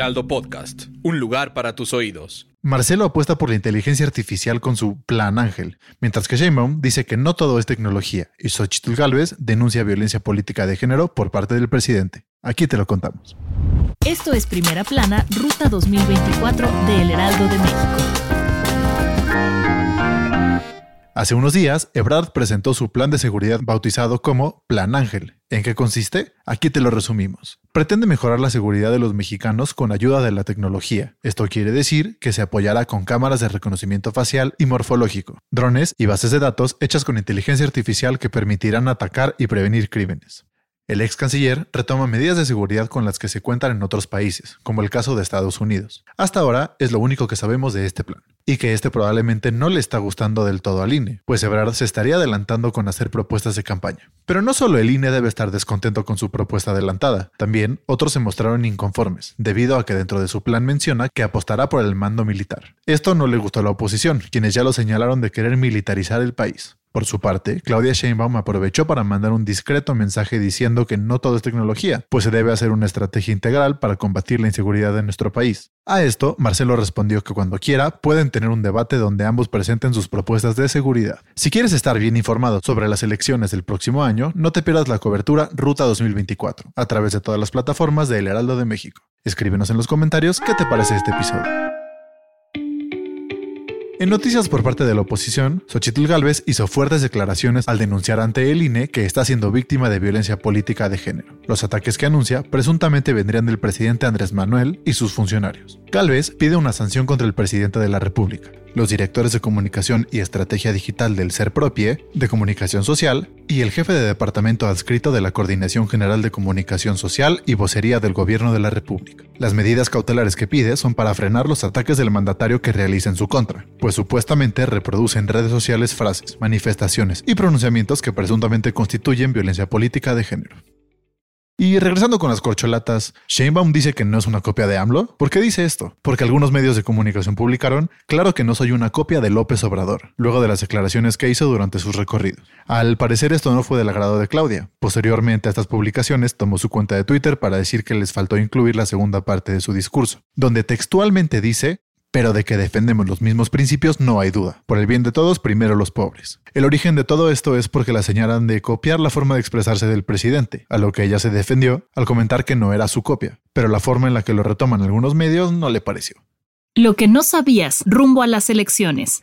Heraldo Podcast, un lugar para tus oídos. Marcelo apuesta por la inteligencia artificial con su Plan Ángel, mientras que Sheinbaum dice que no todo es tecnología y Xochitl Gálvez denuncia violencia política de género por parte del presidente. Aquí te lo contamos. Esto es Primera Plana, Ruta 2024 de El Heraldo de México. Hace unos días, Ebrard presentó su plan de seguridad bautizado como Plan Ángel. ¿En qué consiste? Aquí te lo resumimos. Pretende mejorar la seguridad de los mexicanos con ayuda de la tecnología. Esto quiere decir que se apoyará con cámaras de reconocimiento facial y morfológico, drones y bases de datos hechas con inteligencia artificial que permitirán atacar y prevenir crímenes. El ex canciller retoma medidas de seguridad con las que se cuentan en otros países, como el caso de Estados Unidos. Hasta ahora es lo único que sabemos de este plan, y que este probablemente no le está gustando del todo al INE, pues Ebrard se estaría adelantando con hacer propuestas de campaña. Pero no solo el INE debe estar descontento con su propuesta adelantada, también otros se mostraron inconformes, debido a que dentro de su plan menciona que apostará por el mando militar. Esto no le gustó a la oposición, quienes ya lo señalaron de querer militarizar el país. Por su parte, Claudia Sheinbaum aprovechó para mandar un discreto mensaje diciendo que no todo es tecnología, pues se debe hacer una estrategia integral para combatir la inseguridad en nuestro país. A esto, Marcelo respondió que cuando quiera pueden tener un debate donde ambos presenten sus propuestas de seguridad. Si quieres estar bien informado sobre las elecciones del próximo año, no te pierdas la cobertura Ruta 2024 a través de todas las plataformas de El Heraldo de México. Escríbenos en los comentarios qué te parece este episodio. En noticias por parte de la oposición, Xochitl Gálvez hizo fuertes declaraciones al denunciar ante el INE que está siendo víctima de violencia política de género. Los ataques que anuncia presuntamente vendrían del presidente Andrés Manuel y sus funcionarios. Gálvez pide una sanción contra el presidente de la República, los directores de comunicación y estrategia digital del Ser Propie, de comunicación social, y el jefe de departamento adscrito de la Coordinación General de Comunicación Social y Vocería del Gobierno de la República. Las medidas cautelares que pide son para frenar los ataques del mandatario que realiza en su contra, pues supuestamente reproduce en redes sociales frases, manifestaciones y pronunciamientos que presuntamente constituyen violencia política de género. Y regresando con las corcholatas, Sheinbaum dice que no es una copia de AMLO. ¿Por qué dice esto? Porque algunos medios de comunicación publicaron, claro que no soy una copia de López Obrador, luego de las declaraciones que hizo durante sus recorridos. Al parecer esto no fue del agrado de Claudia. Posteriormente a estas publicaciones tomó su cuenta de Twitter para decir que les faltó incluir la segunda parte de su discurso, donde textualmente dice, pero de que defendemos los mismos principios no hay duda. Por el bien de todos, primero los pobres. El origen de todo esto es porque la señalan de copiar la forma de expresarse del presidente, a lo que ella se defendió al comentar que no era su copia, pero la forma en la que lo retoman algunos medios no le pareció. Lo que no sabías rumbo a las elecciones.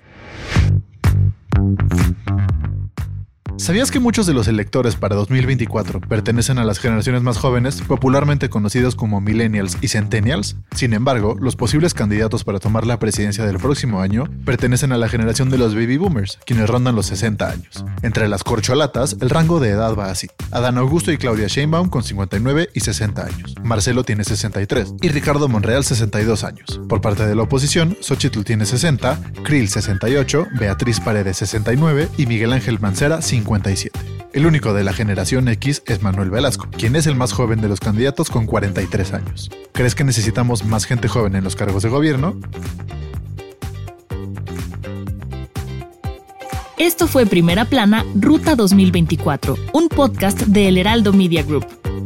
¿Sabías que muchos de los electores para 2024 pertenecen a las generaciones más jóvenes, popularmente conocidos como millennials y centennials? Sin embargo, los posibles candidatos para tomar la presidencia del próximo año pertenecen a la generación de los baby boomers, quienes rondan los 60 años. Entre las corcholatas, el rango de edad va así. Adán Augusto y Claudia Sheinbaum con 59 y 60 años. Marcelo tiene 63 y Ricardo Monreal 62 años. Por parte de la oposición, Xochitl tiene 60, Krill 68, Beatriz Paredes 69 y Miguel Ángel Mancera 50. El único de la generación X es Manuel Velasco, quien es el más joven de los candidatos con 43 años. ¿Crees que necesitamos más gente joven en los cargos de gobierno? Esto fue Primera Plana, Ruta 2024, un podcast de El Heraldo Media Group.